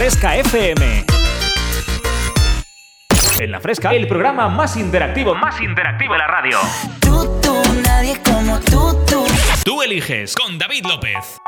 Fresca FM. En La Fresca, el programa más interactivo, más interactivo de la radio. Tú, tú, nadie como tú, tú. Tú eliges con David López.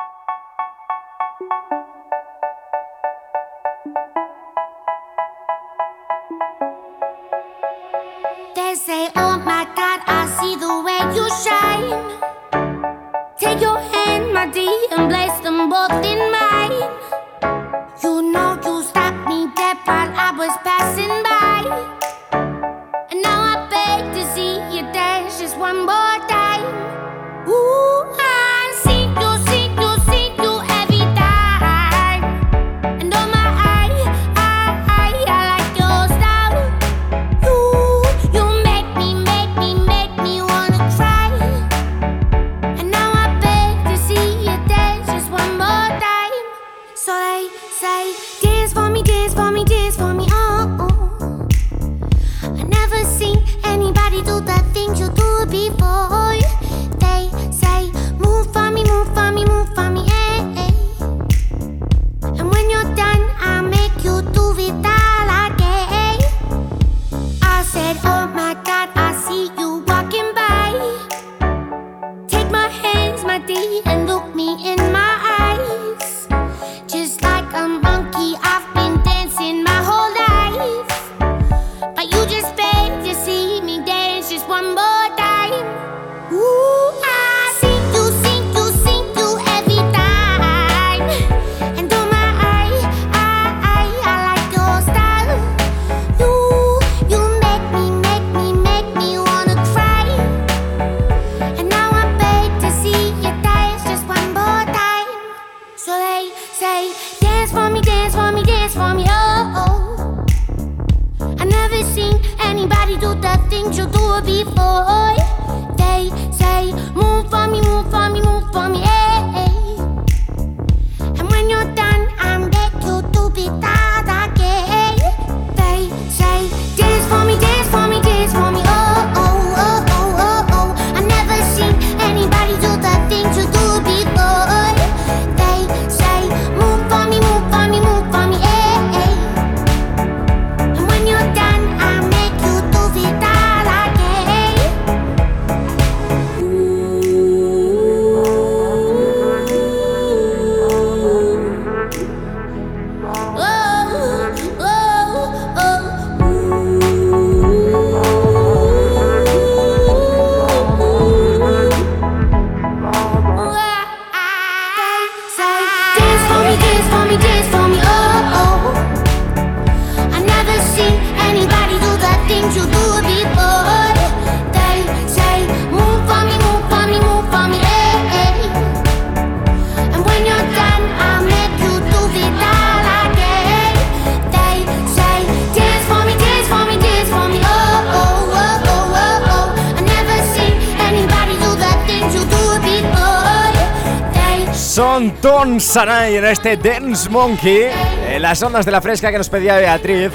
Son Ton Sanay en este Dance Monkey, en las ondas de la fresca que nos pedía Beatriz.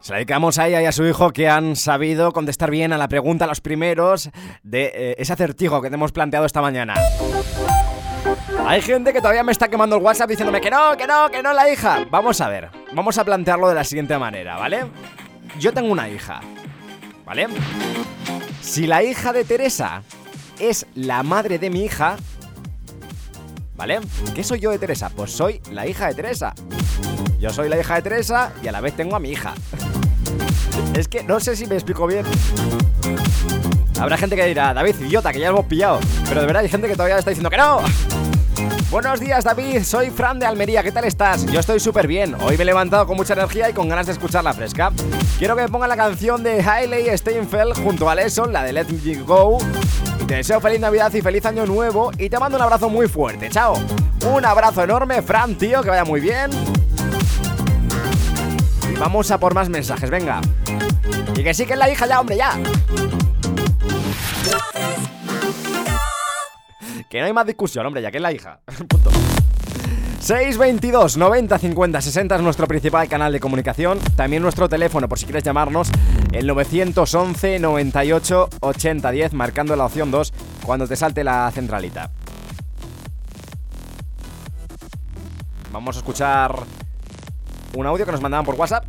Se la dedicamos a ella y a su hijo que han sabido contestar bien a la pregunta, los primeros, de eh, ese acertijo que te hemos planteado esta mañana. Hay gente que todavía me está quemando el WhatsApp diciéndome que no, que no, que no la hija. Vamos a ver, vamos a plantearlo de la siguiente manera, ¿vale? Yo tengo una hija, ¿vale? Si la hija de Teresa es la madre de mi hija, ¿vale? ¿Qué soy yo de Teresa? Pues soy la hija de Teresa. Yo soy la hija de Teresa y a la vez tengo a mi hija. Es que no sé si me explico bien. Habrá gente que dirá, David, idiota, que ya lo hemos pillado. Pero de verdad hay gente que todavía está diciendo que no. Buenos días, David. Soy Fran de Almería. ¿Qué tal estás? Yo estoy súper bien. Hoy me he levantado con mucha energía y con ganas de escuchar la fresca. Quiero que me pongan la canción de Hailey Steinfeld junto a Lesson, la de Let Me Go. Te deseo feliz Navidad y feliz Año Nuevo. Y te mando un abrazo muy fuerte. Chao. Un abrazo enorme, Fran, tío. Que vaya muy bien. Y vamos a por más mensajes. Venga. Y que sí que es la hija ya, hombre, ya. Que no hay más discusión, hombre, ya que es la hija. Punto. 622 90 50 60 es nuestro principal canal de comunicación. También nuestro teléfono, por si quieres llamarnos, el 911 98 80 10, marcando la opción 2 cuando te salte la centralita. Vamos a escuchar un audio que nos mandaban por WhatsApp.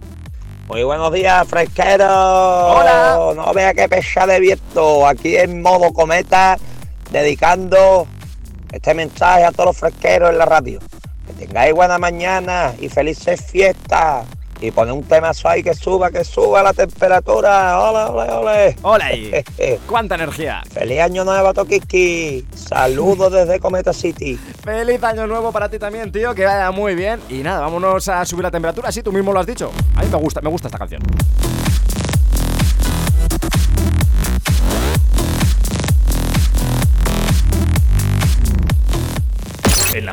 Muy buenos días, fresqueros. Hola. No vea qué pesa de viento. Aquí en modo cometa, dedicando este mensaje a todos los fresqueros en la radio. Que tengáis buena mañana y felices fiestas. Y poner un temazo ahí que suba, que suba la temperatura. Ole, ole. Hola ahí. ¡Cuánta energía! Feliz año nuevo, Tokiski. Saludos desde Cometa City. Feliz año nuevo para ti también, tío, que vaya muy bien. Y nada, vámonos a subir la temperatura, sí, tú mismo lo has dicho. A mí me gusta, me gusta esta canción.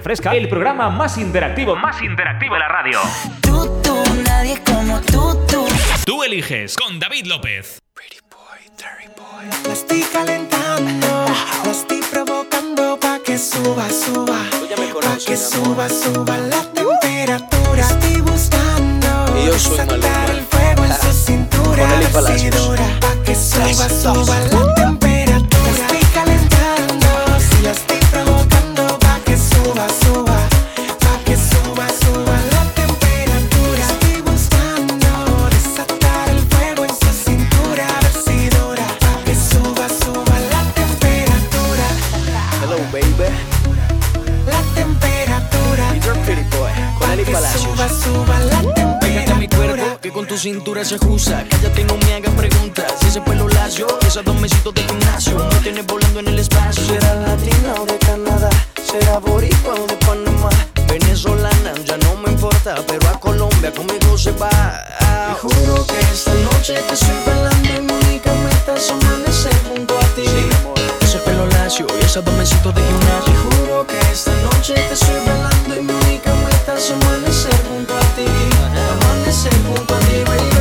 Fresca, el programa más interactivo, más interactivo de la radio. Tú, tú, nadie como tú, tú. Tú eliges con David López. La estoy calentando, la estoy provocando pa' que suba, suba. Pa' que suba, suba la temperatura. Estoy buscando desatar el fuego en su cintura. Pa' que suba, suba la temperatura. Suba, Pégate a mi cuerpo, que con tu cintura se ajusta. Cállate, no me hagas preguntas. Si ese pelo lacio, esos dos mesitos de gimnasio, me tienes volando en el espacio. Será latina o de Canadá, será boricua o de Panamá. Venezolana, ya no me importa, pero a Colombia conmigo se va. Te juro que esta noche te estoy bailando y mi única meta es amanecer junto a ti. Ese pelo lacio y esos dos mesitos de gimnasio. Te juro que esta noche te estoy bailando y mi única meta es amanecer junto a ti. Amanecer junto a ti,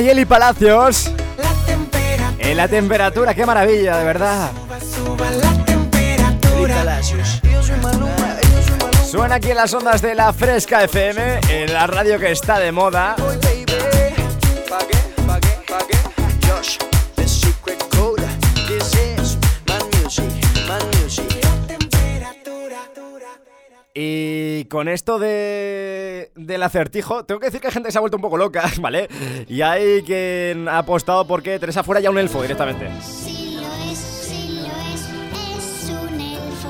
Maluma y Eli Palacios. En la temperatura, qué maravilla, de verdad. Suena aquí en las ondas de la Fresca FM, en la radio que está de moda. Y con esto de del acertijo, tengo que decir que hay gente que se ha vuelto un poco loca, ¿vale? Y hay quien ha apostado porque Teresa fuera ya un elfo directamente. Sí lo es, sí lo es, es un elfo.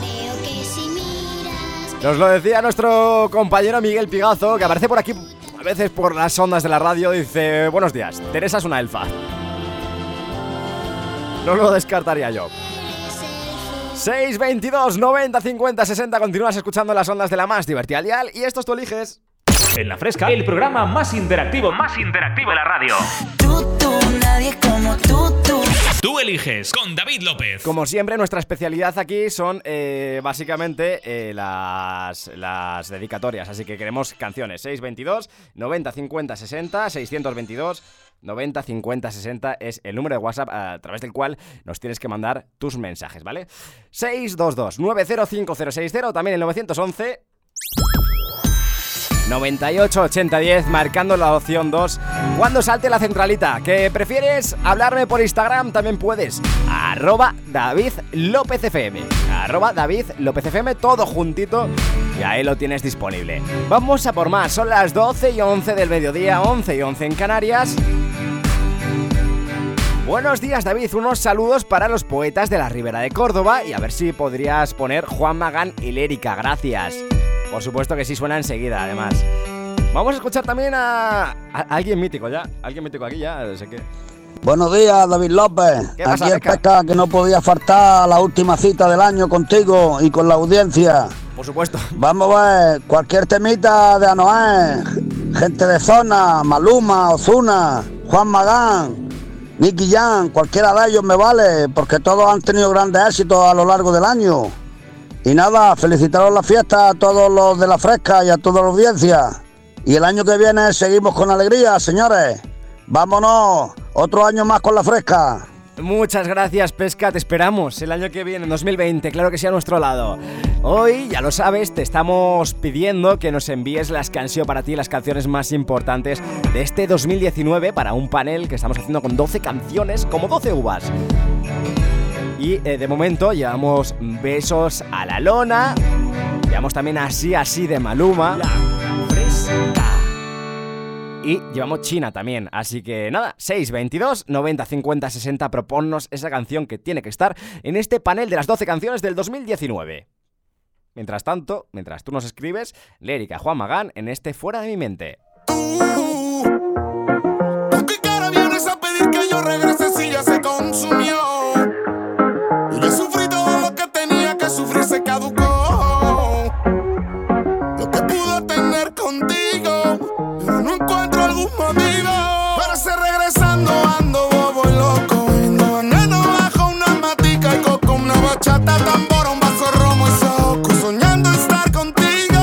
Creo que si miras. Nos lo decía nuestro compañero Miguel Pigazo, que aparece por aquí a veces por las ondas de la radio, dice, buenos días, Teresa es una elfa. No lo descartaría yo. 622 90 50 60 Continúas escuchando las ondas de la más divertida dial y estos tú eliges. En la fresca, el programa más interactivo, más interactivo de la radio. Tú, tú, nadie como tú, tú. Tú eliges con David López. Como siempre, nuestra especialidad aquí son eh, básicamente eh, las, dedicatorias. Así que queremos canciones. 622 90 50 60 622 90 50 60 es el número de WhatsApp a través del cual nos tienes que mandar tus mensajes, ¿vale? 622 905060 también el 911 98 80 10 marcando la opción 2 cuando salte la centralita que prefieres hablarme por Instagram también puedes. Arroba David López FM arroba David López FM todo juntito y ahí lo tienes disponible. Vamos a por más son las 12 y 11 del mediodía 11 y 11 en Canarias. Buenos días David, unos saludos para los poetas de la Ribera de Córdoba y a ver si podrías poner Juan Magán y Lérica, gracias. Por supuesto que sí suena enseguida, además. Vamos a escuchar también a, a alguien mítico ya, alguien mítico aquí ya, sé que... Buenos días, David López. ¿Qué pasa, Aquí el Pesca? pesca que no podía faltar la última cita del año contigo y con la audiencia. Por supuesto. Vamos a ver, cualquier temita de Anoé, gente de zona, Maluma, Ozuna, Juan Magán, Nicky Jan, cualquiera de ellos me vale, porque todos han tenido grandes éxitos a lo largo del año. Y nada, felicitaros la fiesta a todos los de la fresca y a toda la audiencia. Y el año que viene seguimos con alegría, señores. Vámonos, otro año más con la fresca. Muchas gracias, Pesca. Te esperamos el año que viene, en 2020, claro que sí a nuestro lado. Hoy, ya lo sabes, te estamos pidiendo que nos envíes las canciones para ti, las canciones más importantes de este 2019 para un panel que estamos haciendo con 12 canciones, como 12 uvas. Y eh, de momento llevamos besos a la lona, llevamos también así, así de Maluma. Y llevamos China también, así que nada, 622 90 50 60, proponnos esa canción que tiene que estar en este panel de las 12 canciones del 2019. Mientras tanto, mientras tú nos escribes, Lérica Juan Magán en este Fuera de mi mente. ¿Con qué cara vienes a pedir que yo regrese si ya se consumió? Se caducó. Lo que pudo tener contigo, pero no encuentro algún motivo. Para ser regresando ando bobo y loco. Viendo veneno bajo una matica y coco, una bachata, tambor, un vaso romo y soco. Soñando estar contigo.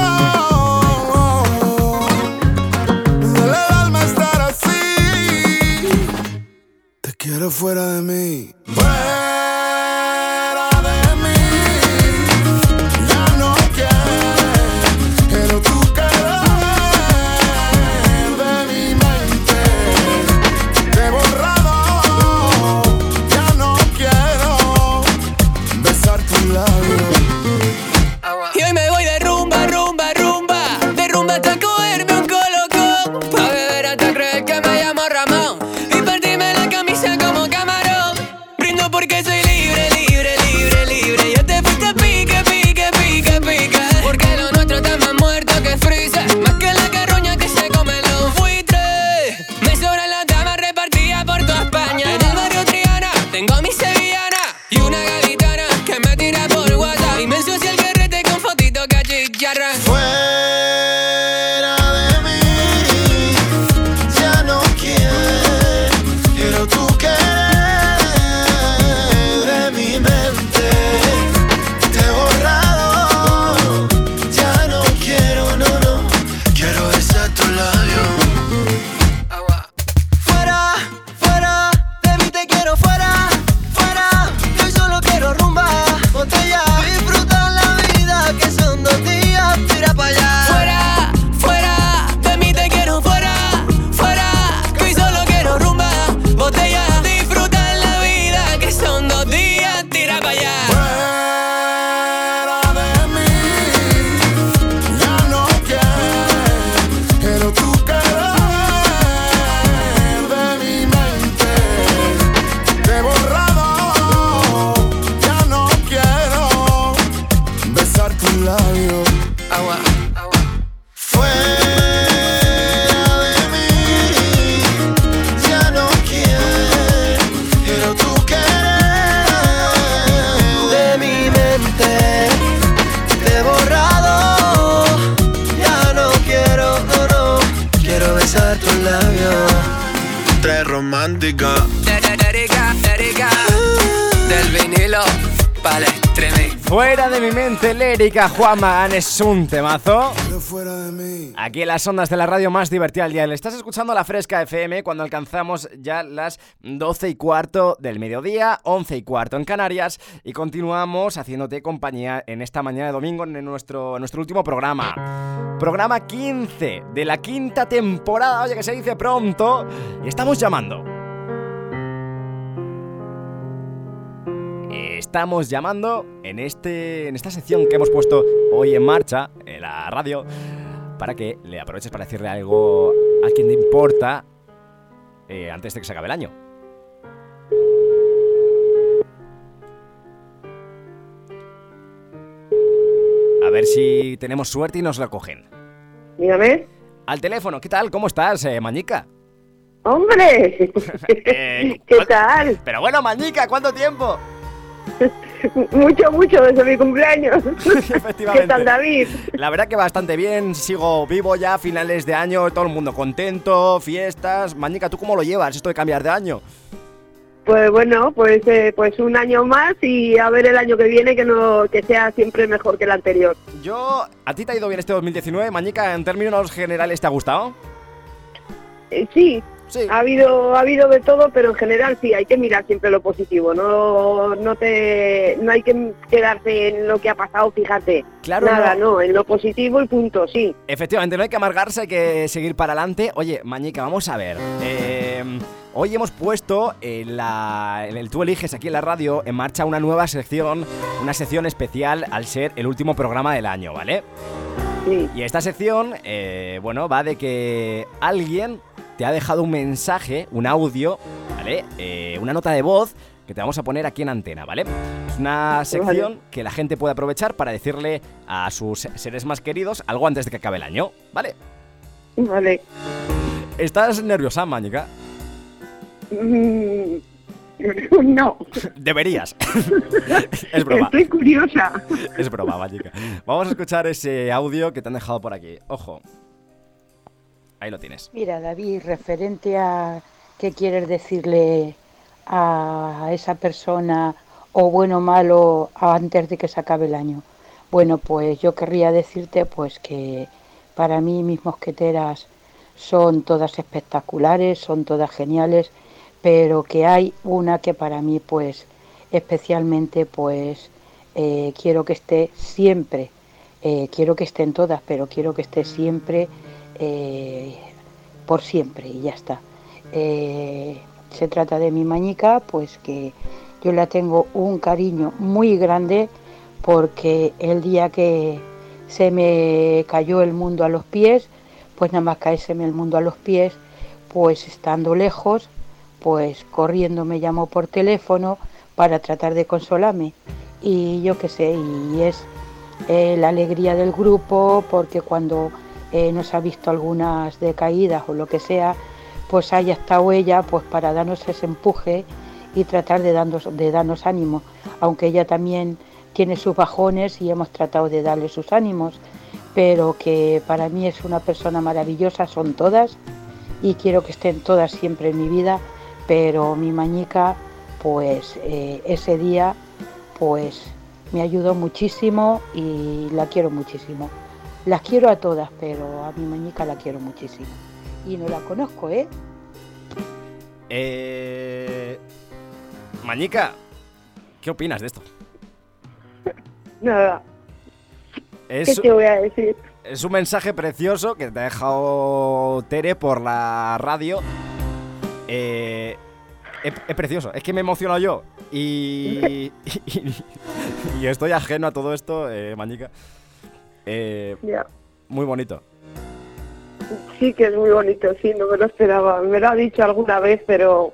Me duele el alma estar así. Te quiero fuera de mí. Mente, Lérica, Juan Magán es un temazo. Aquí en las ondas de la radio más divertida del día. Le estás escuchando la Fresca FM cuando alcanzamos ya las 12 y cuarto del mediodía, 11 y cuarto en Canarias y continuamos haciéndote compañía en esta mañana de domingo en nuestro, en nuestro último programa. Programa 15 de la quinta temporada, oye que se dice pronto, y estamos llamando. Estamos llamando en, este, en esta sección que hemos puesto hoy en marcha en la radio para que le aproveches para decirle algo a quien te importa eh, antes de que se acabe el año. A ver si tenemos suerte y nos lo cogen. Dígame. Al teléfono, ¿qué tal? ¿Cómo estás, eh, Mañica? ¡Hombre! Eh, ¿Qué tal? Pero bueno, Mañica, ¿cuánto tiempo? Mucho, mucho desde mi cumpleaños. Efectivamente. ¿Qué tal, David? La verdad que bastante bien, sigo vivo ya, finales de año, todo el mundo contento, fiestas. Mañica, ¿tú cómo lo llevas esto de cambiar de año? Pues bueno, pues eh, pues un año más y a ver el año que viene que no que sea siempre mejor que el anterior. Yo, ¿a ti te ha ido bien este 2019? Mañica, en términos generales, ¿te ha gustado? Eh, sí, Sí. ha habido ha habido de todo, pero en general sí hay que mirar siempre lo positivo. No no te no hay que quedarse en lo que ha pasado, fíjate. Claro, Nada, no. no, en lo positivo y punto, sí. Efectivamente, no hay que amargarse, hay que seguir para adelante. Oye, Mañica, vamos a ver. eh, hoy hemos puesto en, la, en el Tú Eliges aquí en la radio en marcha una nueva sección, una sección especial al ser el último programa del año, ¿vale? Sí. Y esta sección, eh, bueno, va de que alguien te ha dejado un mensaje, un audio, ¿vale? Eh, una nota de voz que te vamos a poner aquí en antena, ¿vale? Es una sección que la gente puede aprovechar para decirle a sus seres más queridos algo antes de que acabe el año, ¿vale? Vale. ¿Estás nerviosa, Mañica? Mm, No, Deberías. es broma. estoy curiosa. Es broma, Mañica. Vamos a escuchar ese audio que te han dejado por aquí. Ojo. Ahí lo tienes. Mira, David, referente a qué quieres decirle a esa persona, o bueno o malo, antes de que se acabe el año. Bueno, pues yo querría decirte pues que para mí mis mosqueteras son todas espectaculares, son todas geniales, pero que hay una que para mí pues especialmente pues eh, quiero que esté siempre, eh, quiero que estén todas, pero quiero que esté siempre eh, por siempre y ya está. Eh, se trata de mi mañica, pues que yo la tengo un cariño muy grande porque el día que se me cayó el mundo a los pies, pues nada más caéseme el mundo a los pies, pues estando lejos, pues corriendo me llamó por teléfono para tratar de consolarme. Y yo qué sé, y es eh, la alegría del grupo, porque cuando eh, nos ha visto algunas decaídas o lo que sea, pues haya estado ella pues para darnos ese empuje y tratar de darnos, de darnos ánimo, aunque ella también tiene sus bajones y hemos tratado de darle sus ánimos, pero que para mí es una persona maravillosa, son todas, y quiero que estén todas siempre en mi vida, pero mi mañica, pues eh, ese día, pues me ayudó muchísimo y la quiero muchísimo. Las quiero a todas, pero a mi mañica la quiero muchísimo. Y no la conozco, ¿eh? Eh... Mañica, ¿qué opinas de esto? Nada, ¿qué Es, te voy a decir? es un mensaje precioso que te ha dejado Tere por la radio. Eh, es, es precioso, es que me he emocionado yo. Y, y, y estoy ajeno a todo esto, eh, Mañica. Eh, muy bonito. Sí que es muy bonito, sí, no me lo esperaba. Me lo ha dicho alguna vez, pero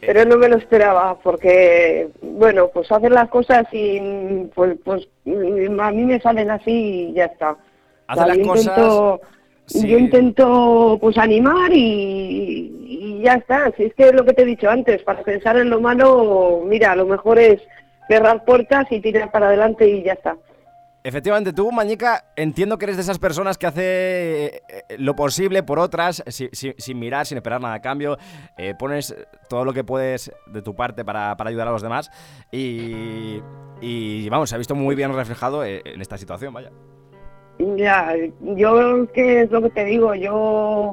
pero no me lo esperaba porque bueno, pues hacer las cosas y pues pues mm, a mí me salen así y ya está. Hacer las cosas, intento, sí. yo intento pues animar y, y ya está. Si es que es lo que te he dicho antes, para pensar en lo malo, mira, lo mejor es cerrar puertas y tirar para adelante y ya está. Efectivamente, tú, Mañica, entiendo que eres de esas personas que hace eh, eh, lo posible por otras, si- si- sin mirar, sin esperar nada a cambio. eh, pones todo lo que puedes de tu parte para, para ayudar a los demás. Y, vamos, se ha visto muy bien reflejado en esta situación, vaya. Ya, yo qué es lo que te digo, yo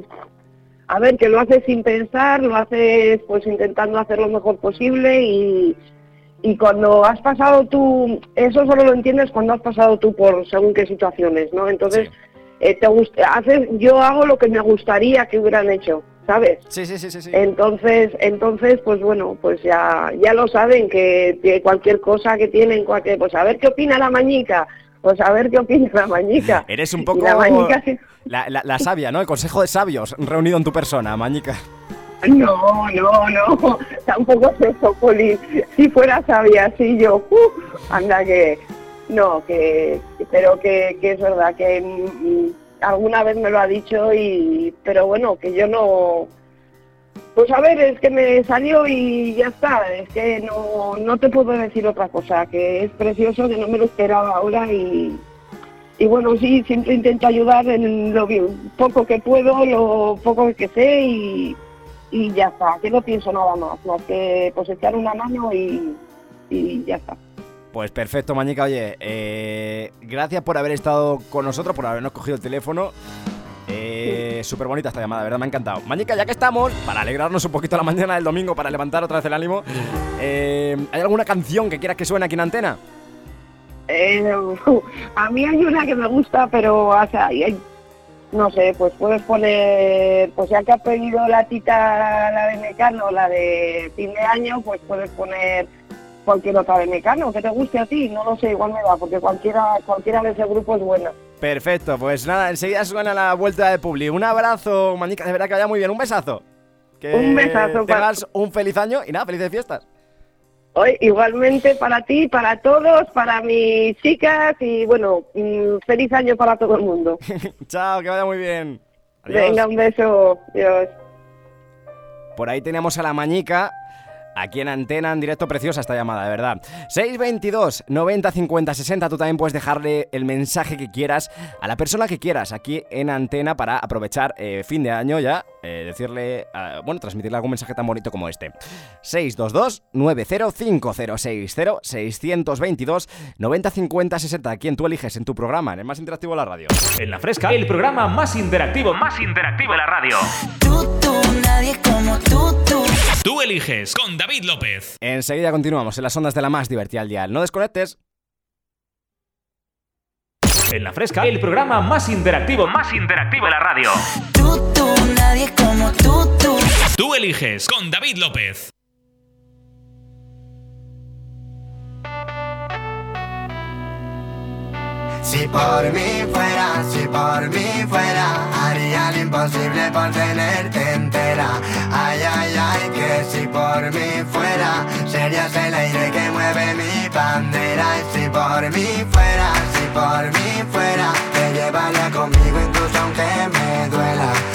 a ver que lo haces sin pensar, lo haces pues intentando hacer lo mejor posible y, y cuando has pasado tú, eso solo lo entiendes cuando has pasado tú por según qué situaciones, ¿no? Entonces eh, te gusta, haces, yo hago lo que me gustaría que hubieran hecho, ¿sabes? Sí, sí, sí, sí. sí. Entonces, entonces, pues bueno, pues ya, ya lo saben que, que cualquier cosa que tienen, cualquier, pues a ver qué opina la mañica, pues a ver qué opina la mañica. Eres un poco la mañica la, la- la sabia, ¿no? El consejo de sabios reunido en tu persona, Mañica. No, no, no, tampoco es eso, Poli. Si fuera sabia así yo, uh, anda que, no, que, pero que, es verdad que mm, alguna vez me lo ha dicho y, pero bueno, que yo no, pues a ver, es que me salió y ya está, es que no, no te puedo decir otra cosa, que es precioso, que no me lo esperaba ahora y, y bueno, sí, siempre intento ayudar en lo poco que puedo, lo poco que sé y, y ya está, que no pienso nada más, más que pues echar una mano y, y ya está. Pues perfecto, Mañica. Oye, eh, gracias por haber estado con nosotros, por habernos cogido el teléfono. Eh, Súper bonita esta llamada, de verdad, me ha encantado. Mañica, ya que estamos, para alegrarnos un poquito la mañana del domingo, para levantar otra vez el ánimo, eh, ¿hay alguna canción que quieras que suene aquí en antena? Eh, a mí hay una que me gusta, pero o sea, no sé, pues puedes poner, pues ya que has pedido la tita, la de Mecano, la de fin de año, pues puedes poner cualquier otra de Mecano que te guste a ti, no lo sé, igual me va, porque cualquiera, cualquiera de ese grupo es buena. Perfecto, pues nada, enseguida suena la vuelta de Publi. Un abrazo, Mañica, de verdad que vaya muy bien. Un besazo. Que Un besazo, tengas un feliz año y nada, felices fiestas. Hoy, igualmente para ti, para todos, para mis chicas y bueno, mm, feliz año para todo el mundo. Chao, que vaya muy bien. Adiós. Venga, un beso. Dios. Por ahí teníamos a la Mañica. Aquí en antena, en directo, preciosa esta llamada, de verdad. 622 90 50 60. Tú también puedes dejarle el mensaje que quieras a la persona que quieras aquí en antena para aprovechar eh, fin de año ya. eh, decirle, ah, bueno, transmitirle algún mensaje tan bonito como este. 622 905060 622 90 50 60. Quien tú eliges en tu programa, en el más interactivo de la radio. En la fresca, el programa más interactivo, más interactivo de la radio. nadie como tú, tú. Tú eliges con David López. Enseguida continuamos en las ondas de la más divertida al dial. No desconectes. En la fresca, el programa más interactivo, más interactivo de la radio. Tú, nadie como tú, tú. Tú eliges con David López. Si por mí fuera, si por mí fuera, haría lo imposible por tenerte entera. Ay, ay, ay, que si por mí fuera, serías el aire que mueve mi bandera. Si por mí fuera, si por mí fuera, te llevaría conmigo incluso aunque me duela.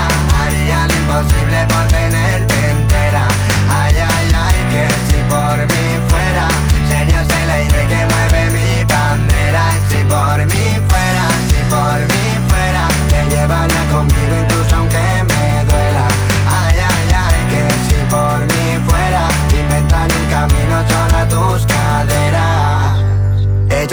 imposible por tenerte entera. Ay, ay, ay, que si por mí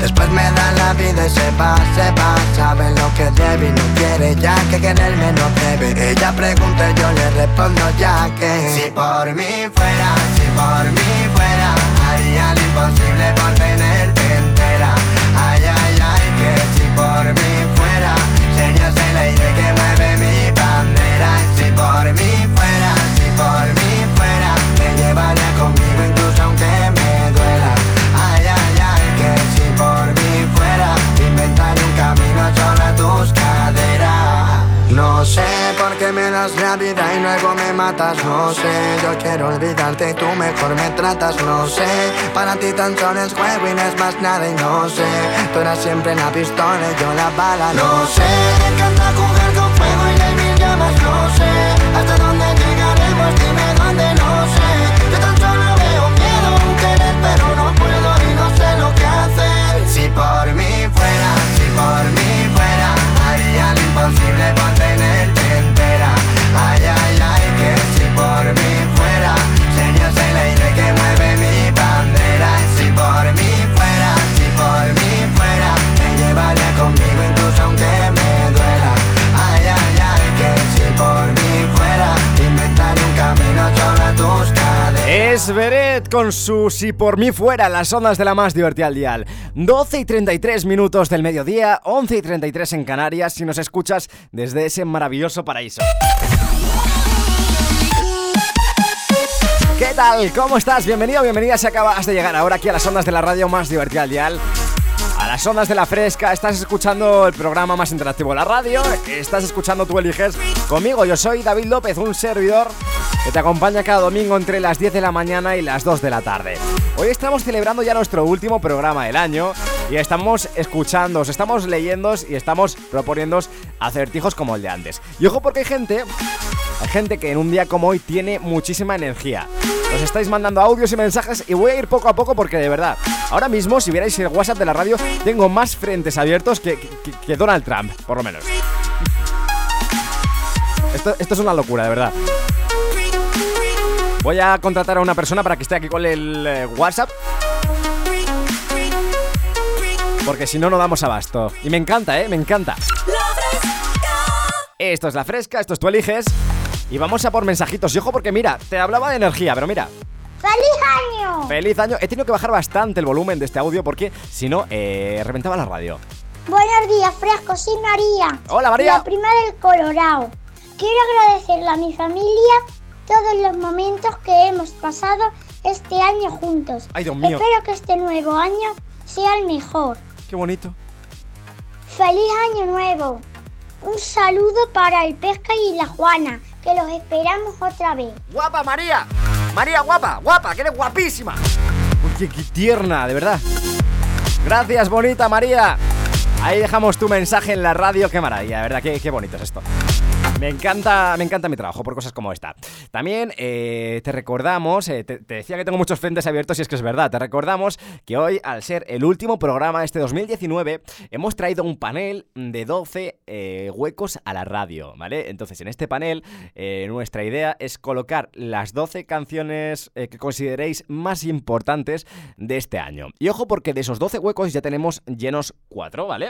Después me da la vida y se va, se va. Sabe lo que debe y no quiere ya que quererme no debe. Ella pregunta y yo le respondo ya que Si por mí fuera, si por mí fuera Haría lo imposible por tenerte entera. Ay, ay, ay, que si por mí No sé por qué me das la vida y luego me matas No sé, yo quiero olvidarte y tú mejor me tratas No sé, para ti tan solo es juego y no es más nada y no sé. Tú eras siempre la pistola y yo la bala No sé, me encanta jugar con fuego y hay mil llamas No sé, hasta dónde llegaremos, con su Si por mí fuera, las ondas de la más divertida al dial. 12 y 33 minutos del mediodía, 11 y 33 en Canarias, si nos escuchas desde ese maravilloso paraíso. ¿Qué tal? ¿Cómo estás? Bienvenido, bienvenida si acabas de llegar ahora aquí a las ondas de la radio más divertida al dial. Las ondas de la fresca, estás escuchando el programa más interactivo de la radio, estás escuchando Tú Eliges conmigo, yo soy David López, un servidor que te acompaña cada domingo entre las 10 de la mañana y las 2 de la tarde. Hoy estamos celebrando ya nuestro último programa del año y estamos escuchando, os estamos leyendo y estamos proponiendo acertijos como el de antes. Y ojo porque hay gente, hay gente que en un día como hoy tiene muchísima energía. Os estáis mandando audios y mensajes y voy a ir poco a poco porque de verdad, ahora mismo si vierais el WhatsApp de la radio, tengo más frentes abiertos que, que- que Donald Trump, por lo menos. Esto, esto es una locura, de verdad. Voy a contratar a una persona para que esté aquí con el eh, WhatsApp. Porque si no, no damos abasto. Y me encanta, ¿eh? Me encanta. Esto es la fresca, esto es tú eliges. Y vamos a por mensajitos. Y ojo porque mira, te hablaba de energía, pero mira, ¡Feliz año! feliz año. He tenido que bajar bastante el volumen de este audio porque si no, eh, reventaba la radio. Buenos días, Fresco, soy María. Hola, María. La prima del Colorado. Quiero agradecerle a mi familia todos los momentos que hemos pasado este año juntos. Ay, Dios mío. Espero que este nuevo año sea el mejor. Qué bonito. ¡Feliz año nuevo! Un saludo para el Pesca y la Juana, que los esperamos otra vez. ¡Guapa, María! María, guapa, guapa, que eres guapísima. Qué, qué tierna, de verdad. Gracias, bonita María. Ahí dejamos tu mensaje en la radio. Qué maravilla, de verdad, qué, qué bonito es esto. Me encanta, me encanta mi trabajo por cosas como esta. También eh, te recordamos, eh, te, decía que tengo muchos frentes abiertos y es que es verdad, te recordamos que hoy, al ser el último programa de este 2019, hemos traído un panel de 12 eh, huecos a la radio, ¿vale? Entonces, en este panel, nuestra idea es colocar las 12 canciones que consideréis más importantes de este año. Y ojo porque de esos 12 huecos ya tenemos llenos 4, ¿vale?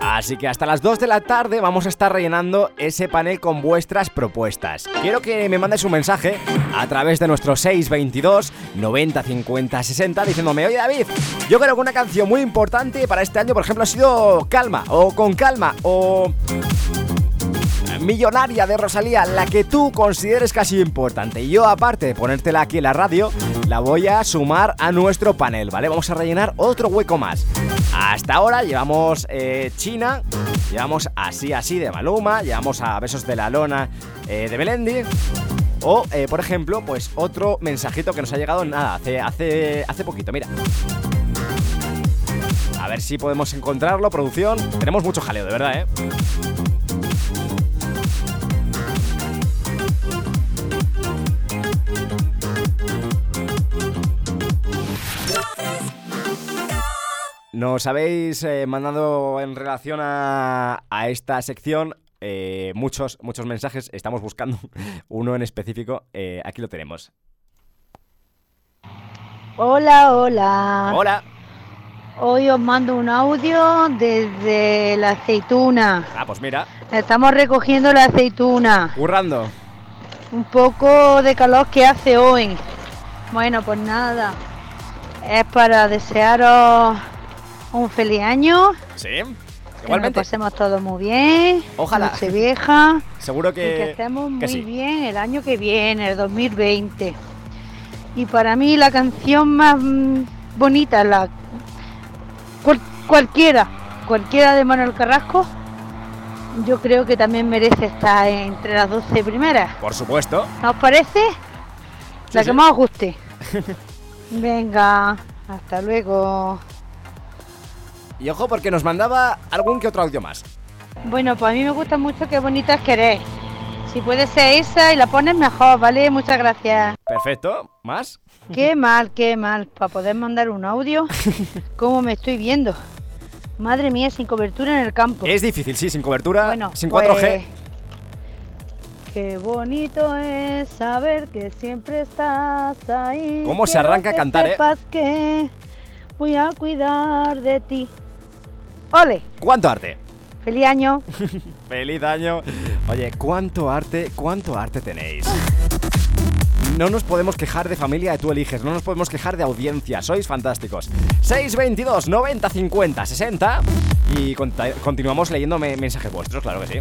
Así que hasta las 2 de la tarde vamos a estar rellenando ese panel con vuestras propuestas. Quiero que me mandes un mensaje a través de nuestro 622 90 50 60 diciéndome, oye David, yo creo que una canción muy importante para este año, por ejemplo, ha sido Calma o Con Calma o Millonaria de Rosalía, la que tú consideres casi importante. Y yo, aparte de ponértela aquí en la radio, la voy a sumar a nuestro panel, ¿vale? Vamos a rellenar otro hueco más. Hasta ahora llevamos eh, China, llevamos Así Así de Maluma, llevamos a Besos de la Lona eh, de Melendi. O, eh, por ejemplo, pues otro mensajito que nos ha llegado nada, hace, hace, hace poquito, mira. A ver si podemos encontrarlo, producción. Tenemos mucho jaleo, de verdad, ¿eh? Nos habéis eh, mandado en relación a, a esta sección eh, muchos, muchos mensajes. Estamos buscando uno en específico. Eh, aquí lo tenemos. Hola, hola. Hola. Hoy os mando un audio desde la aceituna. Ah, pues mira, Estamos recogiendo la aceituna. currando. Un poco de calor que hace hoy. Bueno, pues nada. Es para desearos un feliz año. Sí, Que nos igualmente. pasemos todos muy bien. Ojalá. vieja. Seguro Y que que, estemos muy que sí. bien el año que viene, el 2020. Y para mí la canción más mm, bonita, la cual- cualquiera, cualquiera de Manuel Carrasco, yo creo que también merece estar entre las 12 primeras. Por supuesto. ¿No os parece? la sí. que más os guste. Venga, hasta luego. Y ojo porque nos mandaba algún que otro audio más. Bueno, pues a mí me gusta mucho qué bonitas querés. Si puede ser esa y la pones mejor, ¿vale? Muchas gracias. Perfecto. ¿Más? Qué mal, qué mal. Para poder mandar un audio, ¿cómo me estoy viendo? Madre mía, sin cobertura en el campo. Es difícil, sí, sin cobertura, Bueno, sin pues, 4G. Qué bonito es saber que siempre estás ahí. ¿Cómo se arranca a cantar, eh? que voy a cuidar de ti. ¡Ole! ¿Cuánto arte? ¡Feliz año! Feliz año. Oye, ¿cuánto arte, cuánto arte tenéis? No nos podemos quejar de familia de tú eliges, no nos podemos quejar de audiencia, sois fantásticos. 622 90 50 60 y continuamos leyendo me- mensajes vuestros, claro que sí.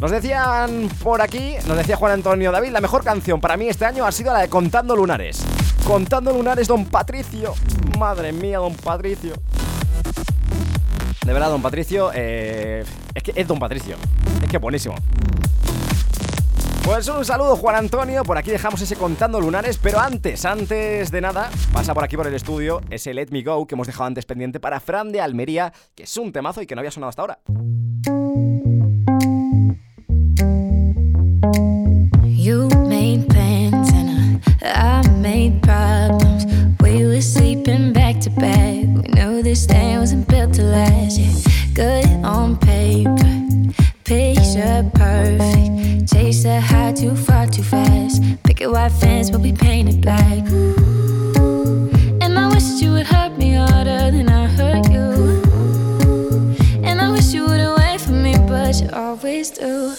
Nos decían por aquí, nos decía Juan Antonio David, la mejor canción para mí este año ha sido la de Contando Lunares. Contando Lunares, don Patricio. Madre mía, don Patricio. De verdad, don Patricio, eh, es que es don Patricio. Es que buenísimo. Pues un saludo, Juan Antonio. Por aquí dejamos ese contando lunares. Pero antes, antes de nada, pasa por aquí por el estudio ese Let Me Go que hemos dejado antes pendiente para Fran de Almería, que es un temazo y que no había sonado hasta ahora. Last. Yeah, good on paper, picture perfect. Chase the high too far too fast. Picket white fence, but we painted black. And I wish you would hurt me harder than I hurt you. And I wish you would wait for me, but you always do.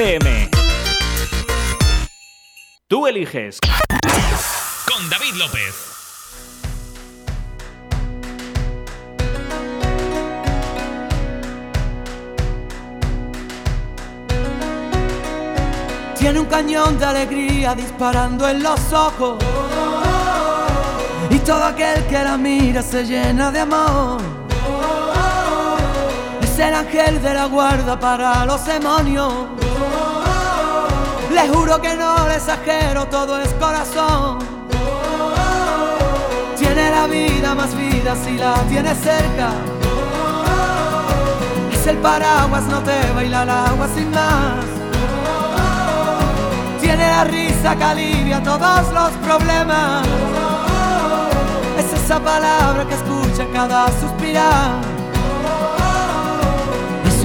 FM. Tú eliges. Con David López. Tiene un cañón de alegría disparando en los ojos. Y todo aquel que la mira se llena de amor. Es el ángel de la guarda para los demonios. Le juro que no le exagero, todo es corazón. Tiene la vida más vida si la tiene cerca. Es el paraguas, no te baila el agua sin más. Tiene la risa que alivia todos los problemas. Es esa palabra que escucha cada suspirar.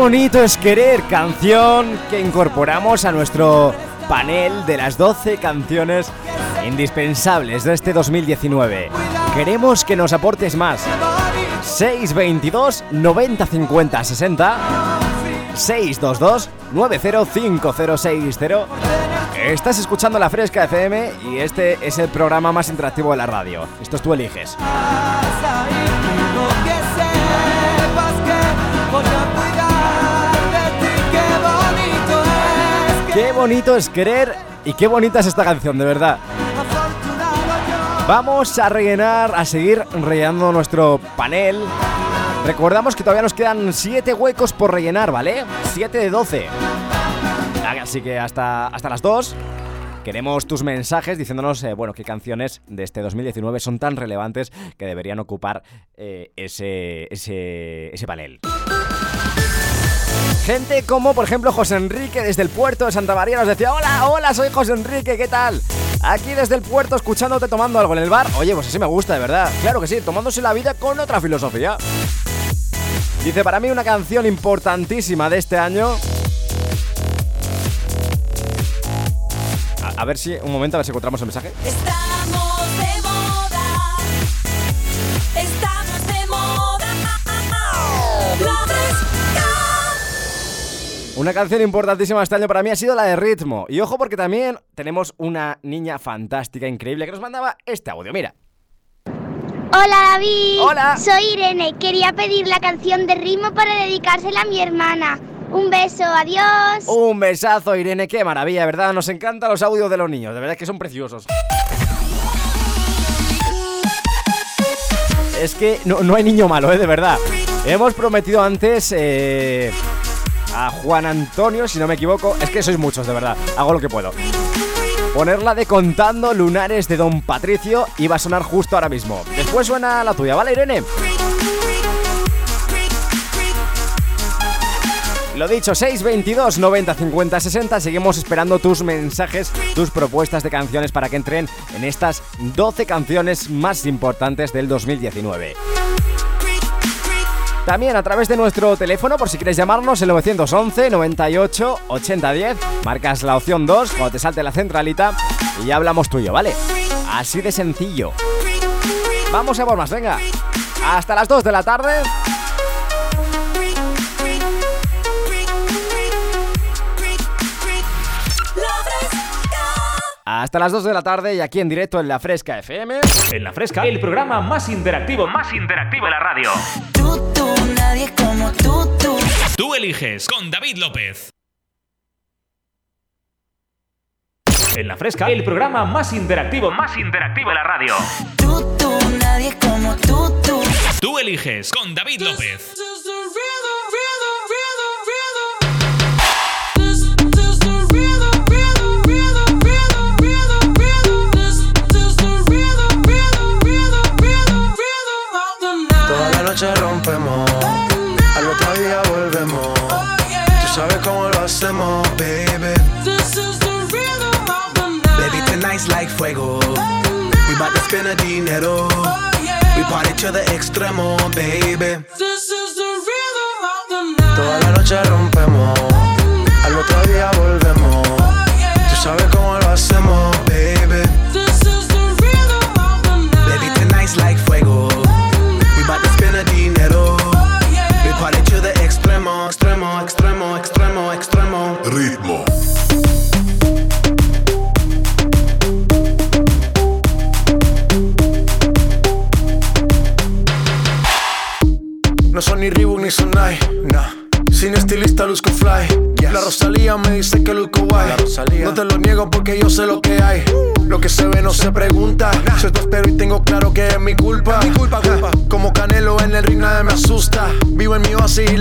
Bonito es querer, canción que incorporamos a nuestro panel de las 12 canciones indispensables de este 2019. Queremos que nos aportes más. 622 90 50 60 622 905060 Estás escuchando La Fresca FM y este es el programa más interactivo de la radio. Esto es tú eliges. Qué bonito es querer y qué bonita es esta canción, de verdad. Vamos a rellenar, a seguir rellenando nuestro panel. Recordamos que todavía nos quedan 7 huecos por rellenar, ¿vale? 7 de 12. Así que hasta, hasta las 2 queremos tus mensajes diciéndonos, eh, bueno, qué canciones de este 2019 son tan relevantes que deberían ocupar eh, ese, ese, ese panel. Gente como, por ejemplo, José Enrique desde el puerto de Santa María nos decía Hola, hola, soy José Enrique, ¿qué tal? Aquí desde el puerto escuchándote tomando algo en el bar. Oye, pues así me gusta, de verdad. Claro que sí, tomándose la vida con otra filosofía. Dice, para mí una canción importantísima de este año a, ver si, un momento, a ver si encontramos el mensaje. Estamos Una canción importantísima este año para mí ha sido la de ritmo. Y ojo porque también tenemos una niña fantástica, increíble, que nos mandaba este audio. Mira. Hola David. Hola. Soy Irene. Quería pedir la canción de ritmo para dedicársela a mi hermana. Un beso, adiós. Un besazo, Irene, qué maravilla, ¿verdad? Nos encantan los audios de los niños, de verdad que son preciosos. Es que no, no hay niño malo, ¿eh? De verdad. Hemos prometido antes eh, a Juan Antonio, si no me equivoco, es que sois muchos, de verdad, hago lo que puedo. Ponerla de Contando Lunares de Don Patricio y va a sonar justo ahora mismo. Después suena la tuya, ¿vale, Irene? Lo dicho, 622 90 50 60. Seguimos esperando tus mensajes, tus propuestas de canciones para que entren en estas 12 canciones más importantes del 2019. También a través de nuestro teléfono, por si quieres llamarnos, el 911 98 80 10. Marcas la opción 2 cuando te salte la centralita y hablamos tuyo, ¿vale? Así de sencillo. Vamos a por más, venga. Hasta las 2 de la tarde. Hasta las 2 de la tarde y aquí en directo en La Fresca FM. En La Fresca, el programa más interactivo, más interactivo de la radio. Tú, tú, nadie como tú, tú. Tú eliges con David López. En La Fresca, el programa más interactivo, más interactivo de la radio. Tú, tú, nadie como tú, tú. Tú eliges con David López.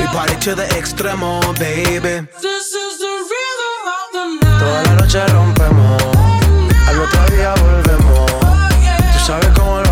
We party to the extremo, baby. Toda la noche rompemos, al otro día volvemos. Tú sabes cómo lo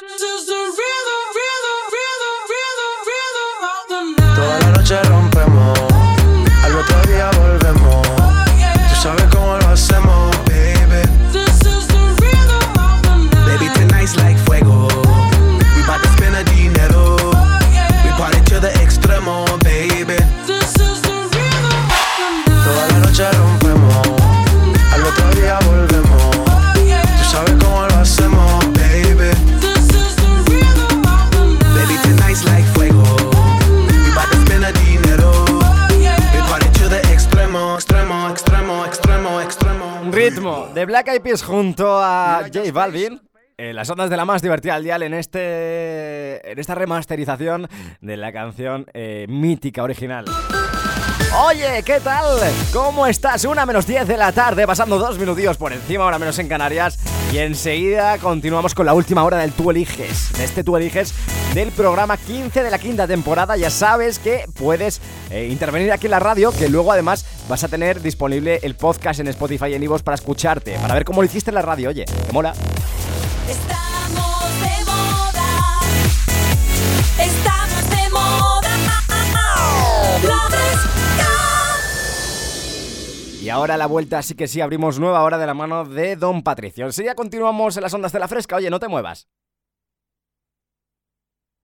J Balvin. En las ondas de la más divertida al dial en este. en esta remasterización de la canción eh, mítica original. Oye, ¿qué tal? ¿Cómo estás? Una menos 10 de la tarde, pasando dos minutillos por encima, ahora menos en Canarias. Y enseguida continuamos con la última hora del Tú Eliges. De este Tú Eliges del programa 15 de la quinta temporada. Ya sabes que puedes eh, intervenir aquí en la radio, que luego además vas a tener disponible el podcast en Spotify y en iVoox para escucharte, para ver cómo lo hiciste en la radio. Oye, ¿te mola? Estamos de moda. Estamos Y ahora la vuelta sí que sí abrimos nueva hora de la mano de Don Patricio. Enseguida continuamos en las ondas de la fresca. Oye, no te muevas.